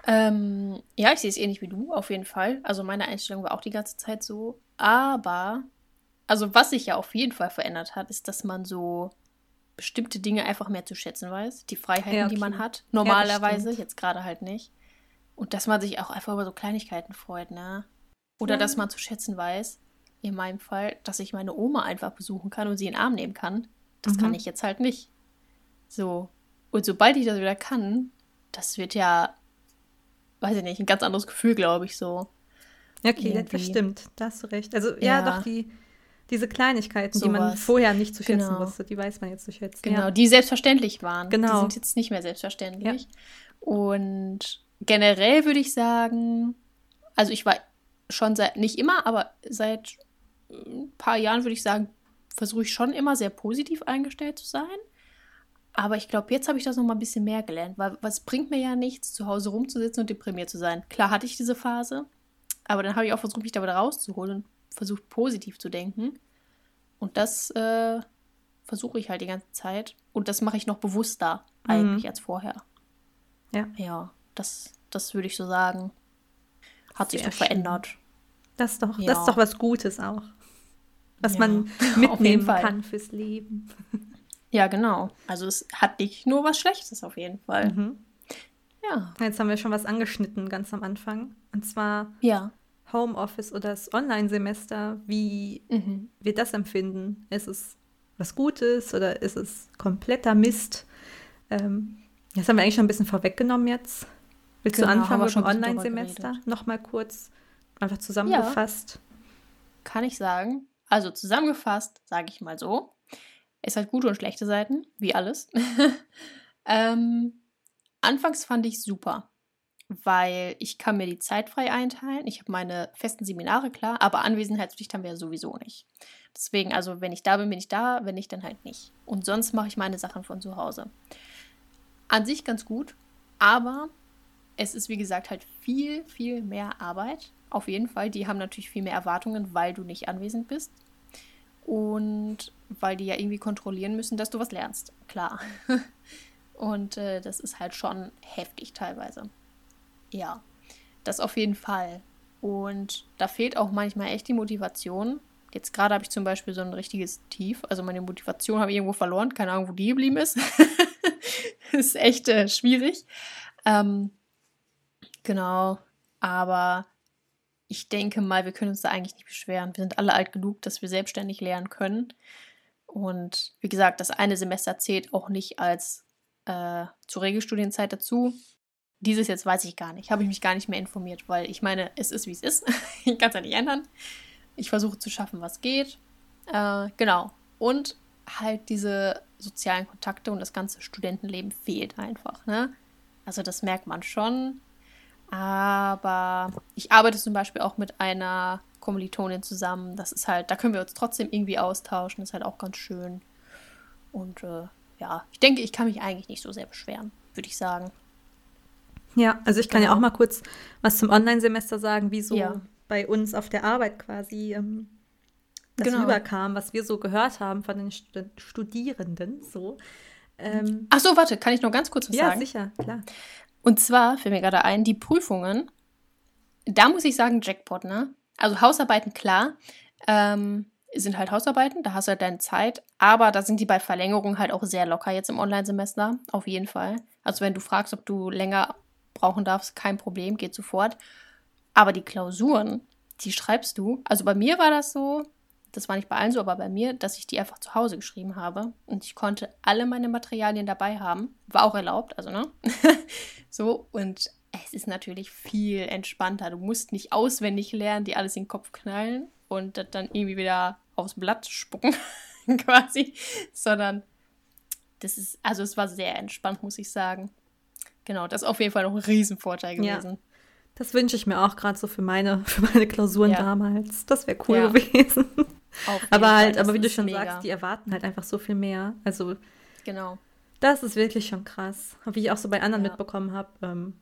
Ähm, ja, ich sehe es ähnlich wie du, auf jeden Fall. Also meine Einstellung war auch die ganze Zeit so. Aber, also was sich ja auf jeden Fall verändert hat, ist, dass man so bestimmte Dinge einfach mehr zu schätzen weiß. Die Freiheiten, ja, okay. die man hat. Normalerweise, ja, jetzt gerade halt nicht. Und dass man sich auch einfach über so Kleinigkeiten freut, ne? Oder ja. dass man zu schätzen weiß, in meinem Fall, dass ich meine Oma einfach besuchen kann und sie in den Arm nehmen kann. Das mhm. kann ich jetzt halt nicht. So. Und sobald ich das wieder kann, das wird ja, weiß ich nicht, ein ganz anderes Gefühl, glaube ich, so.
Okay, Irgendwie. das stimmt. Da hast du recht. Also, ja, ja doch, die, diese Kleinigkeiten, so die man was. vorher nicht zu schätzen genau. wusste, die weiß man jetzt zu schätzen.
Genau, ja. die selbstverständlich waren. Genau. Die sind jetzt nicht mehr selbstverständlich. Ja. Und generell würde ich sagen, also ich war schon seit, nicht immer, aber seit ein paar Jahren würde ich sagen, versuche ich schon immer sehr positiv eingestellt zu sein. Aber ich glaube, jetzt habe ich das noch mal ein bisschen mehr gelernt, weil was bringt mir ja nichts, zu Hause rumzusitzen und deprimiert zu sein. Klar hatte ich diese Phase, aber dann habe ich auch versucht, mich da wieder rauszuholen und versucht, positiv zu denken. Und das äh, versuche ich halt die ganze Zeit. Und das mache ich noch bewusster eigentlich mhm. als vorher. Ja. Ja, das, das würde ich so sagen. Hat Sehr sich doch verändert.
Das ist doch, ja. das ist doch was Gutes auch. Was ja. man mitnehmen kann fürs Leben.
Ja, genau. Also es hat nicht nur was Schlechtes auf jeden Fall. Mhm.
Ja. Jetzt haben wir schon was angeschnitten ganz am Anfang. Und zwar ja. Homeoffice oder das Online-Semester, wie mhm. wir das empfinden. Ist es was Gutes oder ist es kompletter Mist? Ähm, das haben wir eigentlich schon ein bisschen vorweggenommen jetzt. Willst genau, du anfangen mit dem Online-Semester? Nochmal kurz einfach zusammengefasst. Ja.
Kann ich sagen. Also zusammengefasst, sage ich mal so. Es hat gute und schlechte Seiten, wie alles. ähm, anfangs fand ich super, weil ich kann mir die Zeit frei einteilen. Ich habe meine festen Seminare klar, aber Anwesenheitspflicht haben wir ja sowieso nicht. Deswegen, also wenn ich da bin, bin ich da, wenn nicht, dann halt nicht. Und sonst mache ich meine Sachen von zu Hause. An sich ganz gut, aber es ist wie gesagt halt viel, viel mehr Arbeit. Auf jeden Fall. Die haben natürlich viel mehr Erwartungen, weil du nicht anwesend bist. Und weil die ja irgendwie kontrollieren müssen, dass du was lernst. Klar. Und äh, das ist halt schon heftig teilweise. Ja, das auf jeden Fall. Und da fehlt auch manchmal echt die Motivation. Jetzt gerade habe ich zum Beispiel so ein richtiges Tief. Also meine Motivation habe ich irgendwo verloren. Keine Ahnung, wo die geblieben ist. ist echt äh, schwierig. Ähm, genau. Aber ich denke mal, wir können uns da eigentlich nicht beschweren. Wir sind alle alt genug, dass wir selbstständig lernen können. Und wie gesagt, das eine Semester zählt auch nicht als äh, zur Regelstudienzeit dazu. Dieses jetzt weiß ich gar nicht. Habe ich mich gar nicht mehr informiert, weil ich meine, es ist wie es ist. ich kann es ja nicht ändern. Ich versuche zu schaffen, was geht. Äh, genau. Und halt diese sozialen Kontakte und das ganze Studentenleben fehlt einfach. Ne? Also das merkt man schon. Aber ich arbeite zum Beispiel auch mit einer Kommilitonin zusammen. Das ist halt, da können wir uns trotzdem irgendwie austauschen. Das ist halt auch ganz schön. Und äh, ja, ich denke, ich kann mich eigentlich nicht so sehr beschweren, würde ich sagen.
Ja, also ich kann genau. ja auch mal kurz was zum Online-Semester sagen, wie so ja. bei uns auf der Arbeit quasi ähm, das genau. rüberkam, was wir so gehört haben von den Stud Studierenden. So.
Ähm, Ach so, warte, kann ich noch ganz kurz was
ja,
sagen?
Ja, sicher, klar.
Und zwar, fällt mir gerade ein, die Prüfungen, da muss ich sagen, Jackpot, ne? Also Hausarbeiten, klar, ähm, sind halt Hausarbeiten, da hast du halt deine Zeit, aber da sind die bei Verlängerung halt auch sehr locker jetzt im Online-Semester, auf jeden Fall. Also wenn du fragst, ob du länger brauchen darfst, kein Problem, geht sofort. Aber die Klausuren, die schreibst du. Also bei mir war das so, das war nicht bei allen so, aber bei mir, dass ich die einfach zu Hause geschrieben habe und ich konnte alle meine Materialien dabei haben. War auch erlaubt, also ne? so, und es ist natürlich viel entspannter. Du musst nicht auswendig lernen, die alles in den Kopf knallen und das dann irgendwie wieder aufs Blatt spucken, quasi, sondern das ist, also es war sehr entspannt, muss ich sagen. Genau, das ist auf jeden Fall noch ein Riesenvorteil gewesen. Ja.
Das wünsche ich mir auch gerade so für meine, für meine Klausuren ja. damals. Das wäre cool ja. gewesen. aber halt, aber wie du schon mega. sagst, die erwarten halt einfach so viel mehr. Also
genau.
Das ist wirklich schon krass. Wie ich auch so bei anderen mitbekommen habe. Ähm,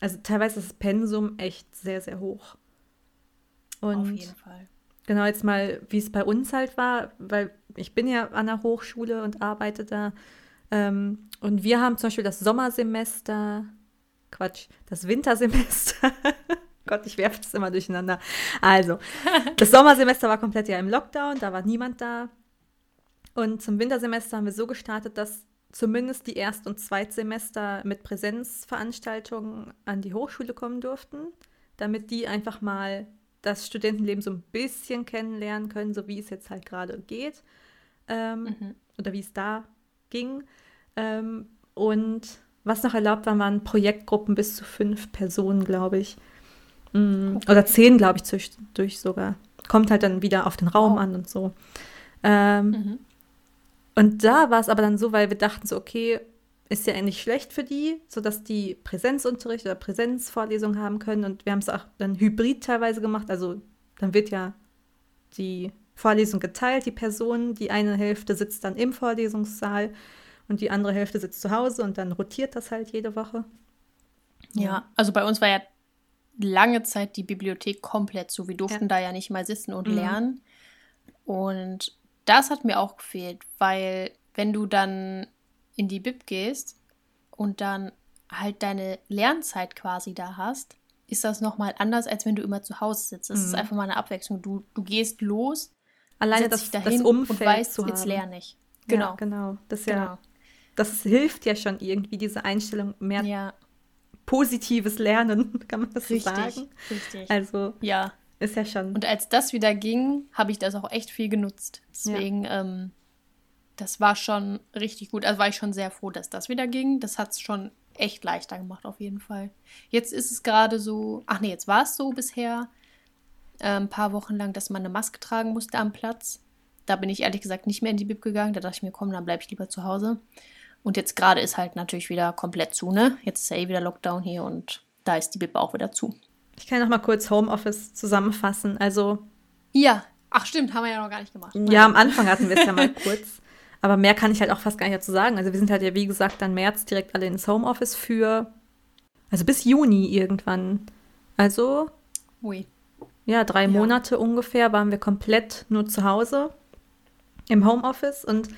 also teilweise ist das Pensum echt sehr, sehr hoch. Und Auf jeden Fall. Genau, jetzt mal, wie es bei uns halt war, weil ich bin ja an der Hochschule und arbeite da. Ähm, und wir haben zum Beispiel das Sommersemester, Quatsch, das Wintersemester. Gott, ich werfe das immer durcheinander. Also, das Sommersemester war komplett ja im Lockdown, da war niemand da. Und zum Wintersemester haben wir so gestartet, dass zumindest die Erst- und Zweitsemester mit Präsenzveranstaltungen an die Hochschule kommen durften, damit die einfach mal das Studentenleben so ein bisschen kennenlernen können, so wie es jetzt halt gerade geht ähm, mhm. oder wie es da ging. Ähm, und was noch erlaubt war, waren Projektgruppen bis zu fünf Personen, glaube ich. Mhm. Okay. Oder zehn, glaube ich, zwischendurch sogar. Kommt halt dann wieder auf den Raum oh. an und so. Ähm, mhm. Und da war es aber dann so, weil wir dachten so, okay, ist ja eigentlich schlecht für die, sodass die Präsenzunterricht oder Präsenzvorlesungen haben können. Und wir haben es auch dann hybrid teilweise gemacht. Also dann wird ja die Vorlesung geteilt, die Person. Die eine Hälfte sitzt dann im Vorlesungssaal und die andere Hälfte sitzt zu Hause und dann rotiert das halt jede Woche.
Ja, ja also bei uns war ja lange Zeit die Bibliothek komplett zu. Wir durften ja. da ja nicht mal sitzen und mhm. lernen. Und das hat mir auch gefehlt, weil wenn du dann in die Bib gehst und dann halt deine Lernzeit quasi da hast, ist das nochmal anders, als wenn du immer zu Hause sitzt. Es mhm. ist einfach mal eine Abwechslung. Du, du gehst los,
alleine das, das Umfeld
und weißt, zu jetzt lerne ich.
Genau. Ja, genau. Das ja, genau. das hilft ja schon irgendwie, diese Einstellung mehr ja. positives Lernen, kann man das richtig, so sagen? Richtig. Also, ja. Ist ja schon.
Und als das wieder ging, habe ich das auch echt viel genutzt. Deswegen, ja. ähm, das war schon richtig gut. Also war ich schon sehr froh, dass das wieder ging. Das hat es schon echt leichter gemacht, auf jeden Fall. Jetzt ist es gerade so, ach nee, jetzt war es so bisher, äh, ein paar Wochen lang, dass man eine Maske tragen musste am Platz. Da bin ich ehrlich gesagt nicht mehr in die Bib gegangen. Da dachte ich mir, komm, dann bleibe ich lieber zu Hause. Und jetzt gerade ist halt natürlich wieder komplett zu, ne? Jetzt ist ja eh wieder Lockdown hier und da ist die Bib auch wieder zu.
Ich kann noch mal kurz Homeoffice zusammenfassen. Also.
Ja, ach stimmt, haben wir ja noch gar nicht gemacht.
Ja, am Anfang hatten wir es ja mal kurz. Aber mehr kann ich halt auch fast gar nicht dazu sagen. Also wir sind halt ja, wie gesagt, dann März direkt alle ins Homeoffice für, also bis Juni irgendwann. Also, Ui. Ja, drei ja. Monate ungefähr waren wir komplett nur zu Hause im Homeoffice und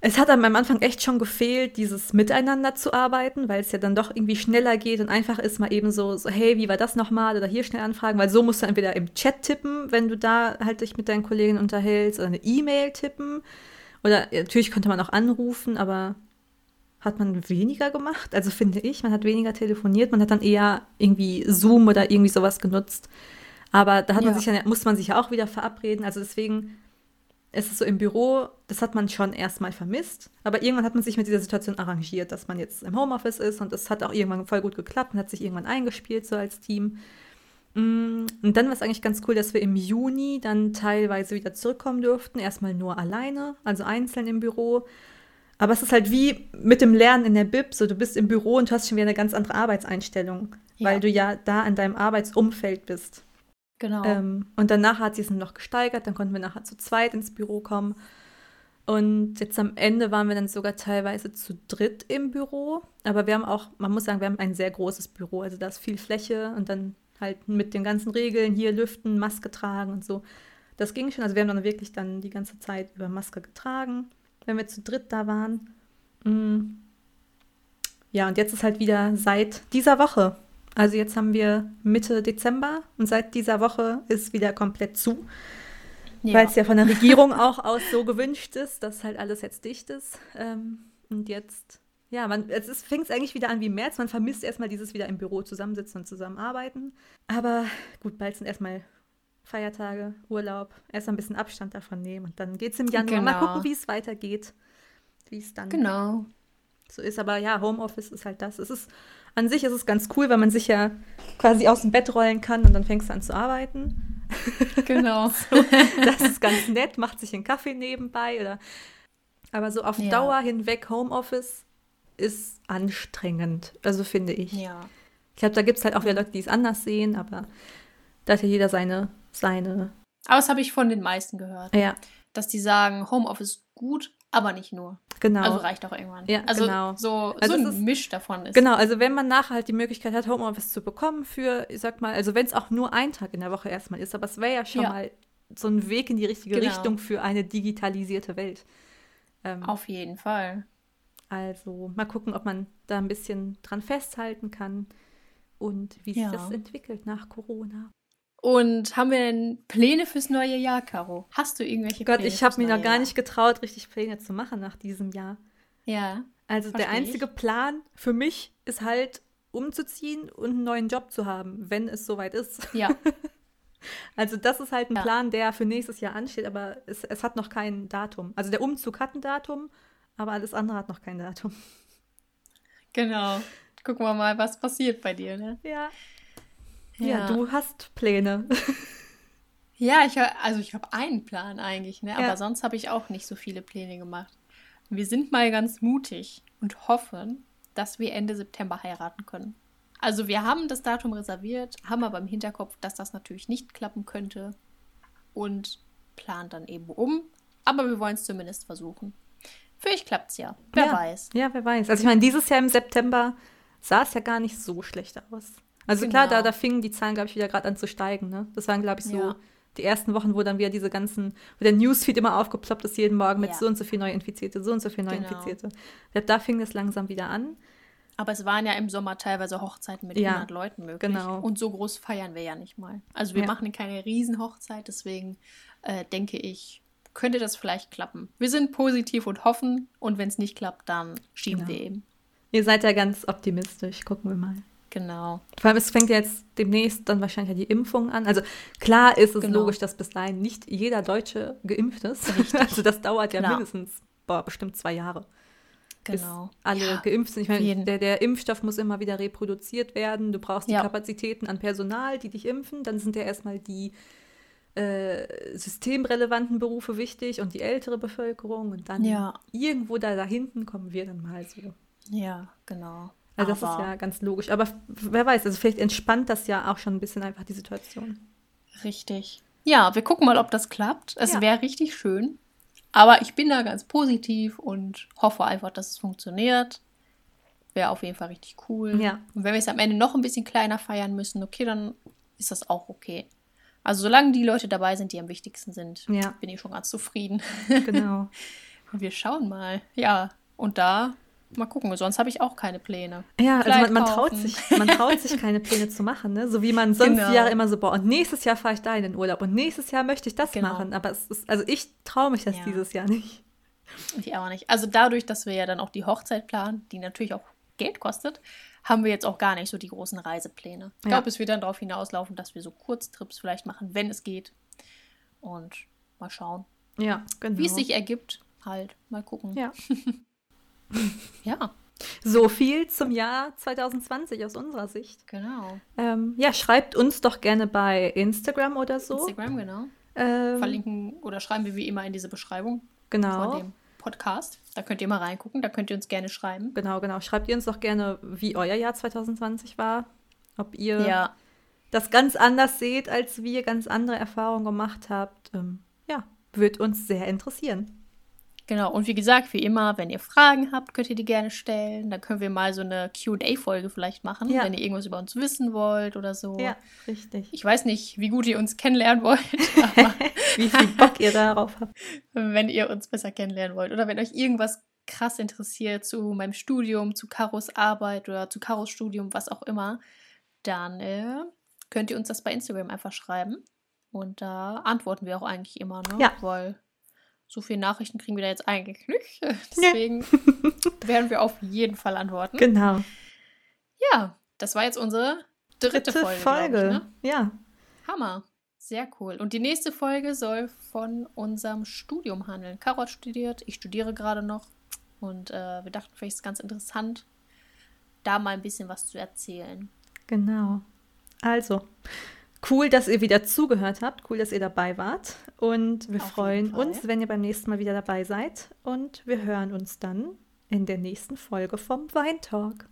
es hat am Anfang echt schon gefehlt, dieses Miteinander zu arbeiten, weil es ja dann doch irgendwie schneller geht und einfach ist, mal eben so, so, hey, wie war das nochmal? Oder hier schnell anfragen, weil so musst du entweder im Chat tippen, wenn du da halt dich mit deinen Kollegen unterhältst, oder eine E-Mail tippen. Oder natürlich könnte man auch anrufen, aber hat man weniger gemacht. Also finde ich, man hat weniger telefoniert, man hat dann eher irgendwie Zoom oder irgendwie sowas genutzt. Aber da hat man sich ja, muss man sich ja auch wieder verabreden. Also deswegen es ist so im Büro, das hat man schon erstmal vermisst, aber irgendwann hat man sich mit dieser Situation arrangiert, dass man jetzt im Homeoffice ist und es hat auch irgendwann voll gut geklappt und hat sich irgendwann eingespielt so als Team. Mm, und dann war es eigentlich ganz cool, dass wir im Juni dann teilweise wieder zurückkommen durften, erstmal nur alleine, also einzeln im Büro. Aber es ist halt wie mit dem Lernen in der Bib, so du bist im Büro und du hast schon wieder eine ganz andere Arbeitseinstellung, ja. weil du ja da in deinem Arbeitsumfeld bist. Genau. Ähm, und danach hat sie es noch gesteigert, dann konnten wir nachher zu zweit ins Büro kommen. Und jetzt am Ende waren wir dann sogar teilweise zu dritt im Büro. Aber wir haben auch, man muss sagen, wir haben ein sehr großes Büro. Also da ist viel Fläche und dann halt mit den ganzen Regeln hier lüften, Maske tragen und so. Das ging schon. Also wir haben dann wirklich dann die ganze Zeit über Maske getragen, wenn wir zu dritt da waren. Mm. Ja, und jetzt ist halt wieder seit dieser Woche also jetzt haben wir Mitte Dezember und seit dieser Woche ist wieder komplett zu. Ja. Weil es ja von der Regierung auch aus so gewünscht ist, dass halt alles jetzt dicht ist. Ähm, und jetzt, ja, man, es fängt eigentlich wieder an wie März. Man vermisst erstmal dieses wieder im Büro zusammensitzen und zusammenarbeiten. Aber gut, bald sind erstmal Feiertage, Urlaub, erst ein bisschen Abstand davon nehmen und dann geht es im Januar. Genau. Mal gucken, wie es weitergeht. Wie es dann
genau.
so ist. Aber ja, Homeoffice ist halt das. Es ist an sich ist es ganz cool, weil man sich ja quasi aus dem Bett rollen kann und dann fängst du an zu arbeiten.
Genau.
so, das ist ganz nett, macht sich einen Kaffee nebenbei oder. Aber so auf ja. Dauer hinweg Homeoffice ist anstrengend. Also finde ich.
Ja.
Ich glaube, da gibt es halt auch wieder Leute, die es anders sehen, aber da hat ja jeder seine, seine.
Aber das habe ich von den meisten gehört.
Ja.
Dass die sagen, Homeoffice gut, aber nicht nur.
Genau.
Also reicht auch irgendwann.
Ja,
also
genau.
so,
also
so ein Misch davon ist.
Genau, also wenn man nachher halt die Möglichkeit hat, Homeoffice zu bekommen für, ich sag mal, also wenn es auch nur ein Tag in der Woche erstmal ist, aber es wäre ja schon ja. mal so ein Weg in die richtige genau. Richtung für eine digitalisierte Welt.
Ähm, Auf jeden Fall.
Also mal gucken, ob man da ein bisschen dran festhalten kann und wie sich ja. das entwickelt nach Corona.
Und haben wir denn Pläne fürs neue Jahr, Caro? Hast du irgendwelche
Gott,
Pläne?
Gott, ich habe mir noch gar Jahr? nicht getraut, richtig Pläne zu machen nach diesem Jahr.
Ja.
Also der einzige ich. Plan für mich ist halt umzuziehen und einen neuen Job zu haben, wenn es soweit ist.
Ja.
also das ist halt ein ja. Plan, der für nächstes Jahr ansteht, aber es, es hat noch kein Datum. Also der Umzug hat ein Datum, aber alles andere hat noch kein Datum.
Genau. Gucken wir mal, was passiert bei dir, ne?
Ja. Ja, ja du hast Pläne.
ja, ich also ich habe einen Plan eigentlich, ne? Aber ja. sonst habe ich auch nicht so viele Pläne gemacht. Wir sind mal ganz mutig und hoffen, dass wir Ende September heiraten können. Also wir haben das Datum reserviert, haben aber im Hinterkopf, dass das natürlich nicht klappen könnte und planen dann eben um. Aber wir wollen es zumindest versuchen. Vielleicht klappt es ja. Wer
ja.
weiß.
Ja, wer weiß. Also ich meine, dieses Jahr im September sah es ja gar nicht so schlecht aus. Also genau. klar, da, genau. da fingen die Zahlen, glaube ich, wieder gerade an zu steigen. Ne? Das waren, glaube ich, so ja. die ersten Wochen, wo dann wieder diese ganzen, wo der Newsfeed immer aufgeploppt ist jeden Morgen mit ja. so und so viel Neuinfizierte, so und so viel Neuinfizierte. Genau. Glaub, da fing das langsam wieder an.
Aber es waren ja im Sommer teilweise Hochzeiten mit ja, 100 Leuten möglich.
Genau.
Und so groß feiern wir ja nicht mal. Also wir machen keine Riesenhochzeit, deswegen äh, denke ich, könnte das vielleicht klappen. Wir sind positiv und hoffen und wenn es nicht klappt, dann schieben genau. wir eben.
Ihr seid ja ganz optimistisch, gucken wir mal.
Genau.
Vor allem, es fängt jetzt demnächst dann wahrscheinlich ja die Impfung an. Also klar ist es genau. logisch, dass bis dahin nicht jeder Deutsche geimpft ist. Richtig. Also das dauert ja genau. mindestens, boah, bestimmt zwei Jahre.
Genau.
Bis alle ja, geimpft sind. Ich meine, der, der, Impfstoff muss immer wieder reproduziert werden. Du brauchst die ja. Kapazitäten an Personal, die dich impfen. Dann sind ja erstmal die äh, systemrelevanten Berufe wichtig und die ältere Bevölkerung. Und dann
ja.
irgendwo da, da hinten kommen wir dann mal so.
Ja, genau.
Also das ist ja ganz logisch. Aber wer weiß, also vielleicht entspannt das ja auch schon ein bisschen einfach die Situation.
Richtig. Ja, wir gucken mal, ob das klappt. Es ja. wäre richtig schön. Aber ich bin da ganz positiv und hoffe einfach, dass es funktioniert. Wäre auf jeden Fall richtig cool.
Ja.
Und wenn wir es am Ende noch ein bisschen kleiner feiern müssen, okay, dann ist das auch okay. Also solange die Leute dabei sind, die am wichtigsten sind,
ja.
bin ich schon ganz zufrieden.
Genau.
und wir schauen mal. Ja, und da mal gucken. Sonst habe ich auch keine Pläne.
Ja, also man, man traut sich, man traut sich keine Pläne zu machen, ne? So wie man sonst genau. Jahre immer so, boah, und nächstes Jahr fahre ich da in den Urlaub und nächstes Jahr möchte ich das genau. machen. Aber es ist, also ich traue mich das ja. dieses Jahr nicht.
Ich auch nicht. Also dadurch, dass wir ja dann auch die Hochzeit planen, die natürlich auch Geld kostet, haben wir jetzt auch gar nicht so die großen Reisepläne. Ich ja. glaube, es wird dann darauf hinauslaufen, dass wir so Kurztrips vielleicht machen, wenn es geht. Und mal schauen.
Ja, genau.
Wie es sich ergibt, halt. Mal gucken.
Ja.
ja.
So viel zum Jahr 2020 aus unserer Sicht.
Genau.
Ähm, ja, schreibt uns doch gerne bei Instagram oder so.
Instagram, genau.
Ähm,
Verlinken oder schreiben wir wie immer in diese Beschreibung
genau.
von dem Podcast. Da könnt ihr mal reingucken, da könnt ihr uns gerne schreiben.
Genau, genau. Schreibt ihr uns doch gerne, wie euer Jahr 2020 war. Ob ihr
ja.
das ganz anders seht, als wir ganz andere Erfahrungen gemacht habt. Ähm, ja, wird uns sehr interessieren.
Genau, und wie gesagt, wie immer, wenn ihr Fragen habt, könnt ihr die gerne stellen. Dann können wir mal so eine QA-Folge vielleicht machen, ja. wenn ihr irgendwas über uns wissen wollt oder so.
Ja, richtig.
Ich weiß nicht, wie gut ihr uns kennenlernen wollt,
aber wie viel Bock ihr darauf habt.
Wenn ihr uns besser kennenlernen wollt oder wenn euch irgendwas krass interessiert zu meinem Studium, zu Karos Arbeit oder zu Karos Studium, was auch immer, dann äh, könnt ihr uns das bei Instagram einfach schreiben. Und da antworten wir auch eigentlich immer, ne?
Ja.
Weil so viele Nachrichten kriegen wir da jetzt eigentlich nicht. Deswegen ja. werden wir auf jeden Fall antworten.
Genau.
Ja, das war jetzt unsere dritte, dritte Folge. Folge. Ich, ne?
Ja.
Hammer. Sehr cool. Und die nächste Folge soll von unserem Studium handeln. Karot studiert, ich studiere gerade noch. Und äh, wir dachten, vielleicht ist es ganz interessant, da mal ein bisschen was zu erzählen.
Genau. Also, cool, dass ihr wieder zugehört habt. Cool, dass ihr dabei wart. Und wir Auf freuen uns, wenn ihr beim nächsten Mal wieder dabei seid. Und wir hören uns dann in der nächsten Folge vom Weintalk.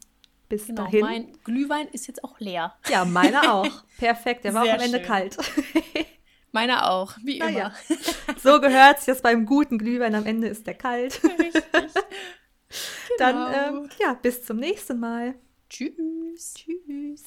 Bis genau, dahin.
Mein Glühwein ist jetzt auch leer.
Ja, meiner auch. Perfekt. Der war Sehr auch am Ende schön. kalt.
Meiner auch, wie naja.
immer. So gehört es jetzt beim guten Glühwein. Am Ende ist der kalt. Richtig. Dann, genau. ähm, ja, bis zum nächsten Mal.
Tschüss. Tschüss.